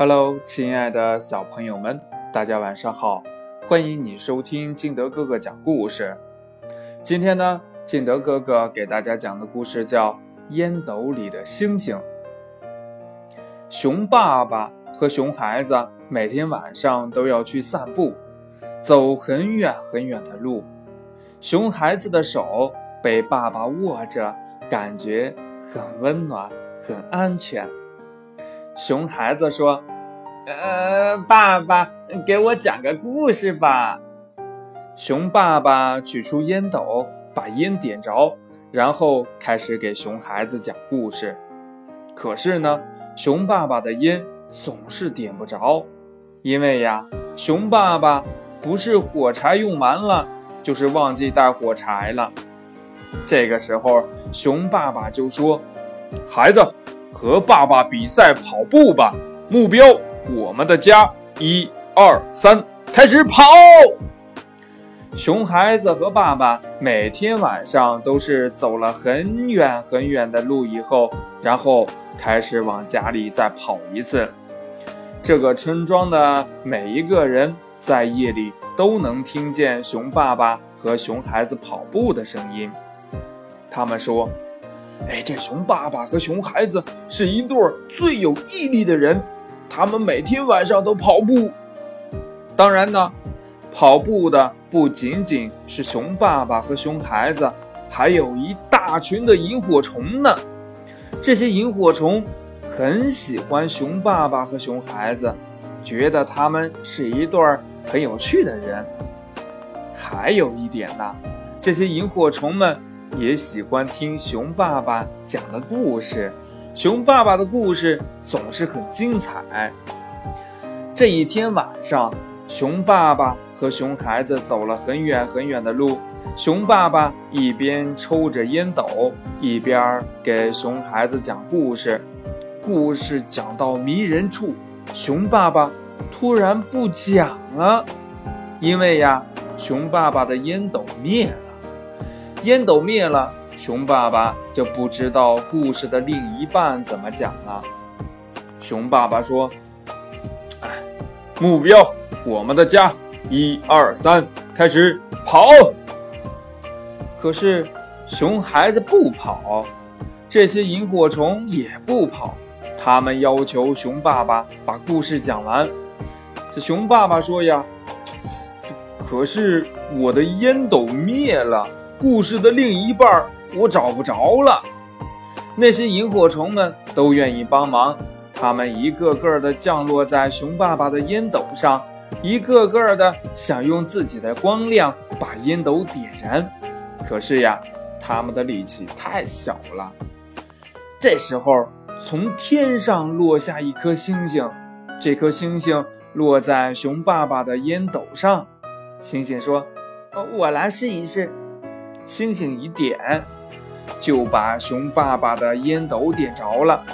Hello，亲爱的小朋友们，大家晚上好！欢迎你收听金德哥哥讲故事。今天呢，金德哥哥给大家讲的故事叫《烟斗里的星星》。熊爸爸和熊孩子每天晚上都要去散步，走很远很远的路。熊孩子的手被爸爸握着，感觉很温暖，很安全。熊孩子说：“呃，爸爸，给我讲个故事吧。”熊爸爸取出烟斗，把烟点着，然后开始给熊孩子讲故事。可是呢，熊爸爸的烟总是点不着，因为呀，熊爸爸不是火柴用完了，就是忘记带火柴了。这个时候，熊爸爸就说：“孩子。”和爸爸比赛跑步吧！目标，我们的家。一二三，开始跑！熊孩子和爸爸每天晚上都是走了很远很远的路以后，然后开始往家里再跑一次。这个村庄的每一个人在夜里都能听见熊爸爸和熊孩子跑步的声音。他们说。哎，这熊爸爸和熊孩子是一对最有毅力的人，他们每天晚上都跑步。当然呢，跑步的不仅仅是熊爸爸和熊孩子，还有一大群的萤火虫呢。这些萤火虫很喜欢熊爸爸和熊孩子，觉得他们是一对很有趣的人。还有一点呢，这些萤火虫们。也喜欢听熊爸爸讲的故事，熊爸爸的故事总是很精彩。这一天晚上，熊爸爸和熊孩子走了很远很远的路。熊爸爸一边抽着烟斗，一边给熊孩子讲故事。故事讲到迷人处，熊爸爸突然不讲了，因为呀，熊爸爸的烟斗灭了。烟斗灭了，熊爸爸就不知道故事的另一半怎么讲了。熊爸爸说：“哎，目标，我们的家，一二三，开始跑。”可是熊孩子不跑，这些萤火虫也不跑，他们要求熊爸爸把故事讲完。这熊爸爸说呀：“可是我的烟斗灭了。”故事的另一半我找不着了。那些萤火虫们都愿意帮忙，他们一个个的降落在熊爸爸的烟斗上，一个个的想用自己的光亮把烟斗点燃。可是呀，他们的力气太小了。这时候，从天上落下一颗星星，这颗星星落在熊爸爸的烟斗上。星星说：“，我来试一试。”星星一点，就把熊爸爸的烟斗点着了。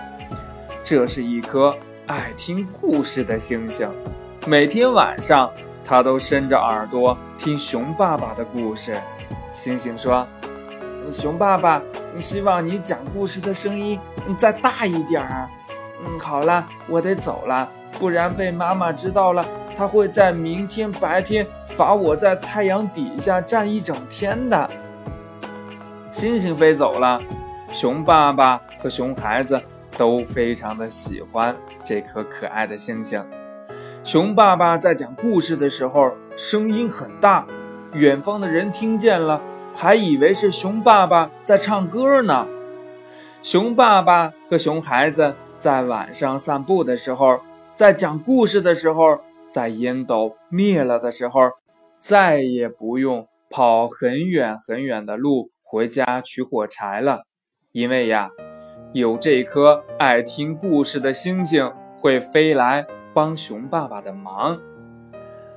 这是一颗爱听故事的星星，每天晚上它都伸着耳朵听熊爸爸的故事。星星说：“熊爸爸，希望你讲故事的声音再大一点儿。”嗯，好了，我得走了，不然被妈妈知道了，她会在明天白天罚我在太阳底下站一整天的。星星飞走了，熊爸爸和熊孩子都非常的喜欢这颗可爱的星星。熊爸爸在讲故事的时候声音很大，远方的人听见了，还以为是熊爸爸在唱歌呢。熊爸爸和熊孩子在晚上散步的时候，在讲故事的时候，在烟斗灭了的时候，再也不用跑很远很远的路。回家取火柴了，因为呀，有这颗爱听故事的星星会飞来帮熊爸爸的忙。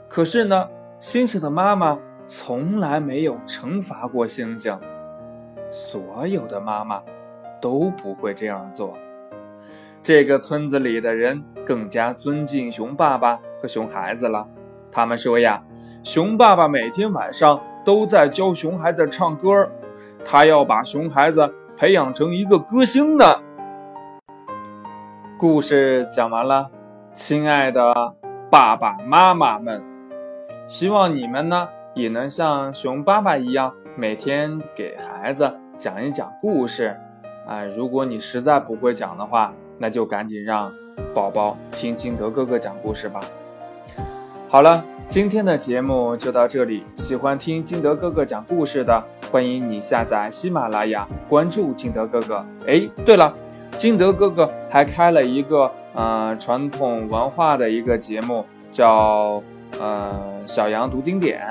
可是呢，星星的妈妈从来没有惩罚过星星，所有的妈妈都不会这样做。这个村子里的人更加尊敬熊爸爸和熊孩子了。他们说呀，熊爸爸每天晚上都在教熊孩子唱歌。他要把熊孩子培养成一个歌星呢。故事讲完了，亲爱的爸爸妈妈们，希望你们呢也能像熊爸爸一样，每天给孩子讲一讲故事。啊，如果你实在不会讲的话，那就赶紧让宝宝听金德哥哥讲故事吧。好了，今天的节目就到这里。喜欢听金德哥哥讲故事的，欢迎你下载喜马拉雅，关注金德哥哥。哎，对了，金德哥哥还开了一个。呃，传统文化的一个节目叫呃小羊读经典，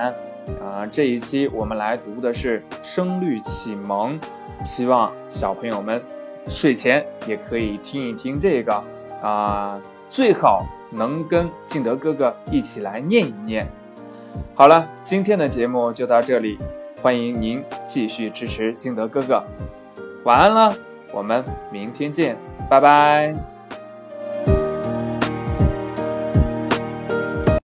啊，这一期我们来读的是《声律启蒙》，希望小朋友们睡前也可以听一听这个，啊，最好能跟敬德哥哥一起来念一念。好了，今天的节目就到这里，欢迎您继续支持敬德哥哥，晚安了，我们明天见，拜拜。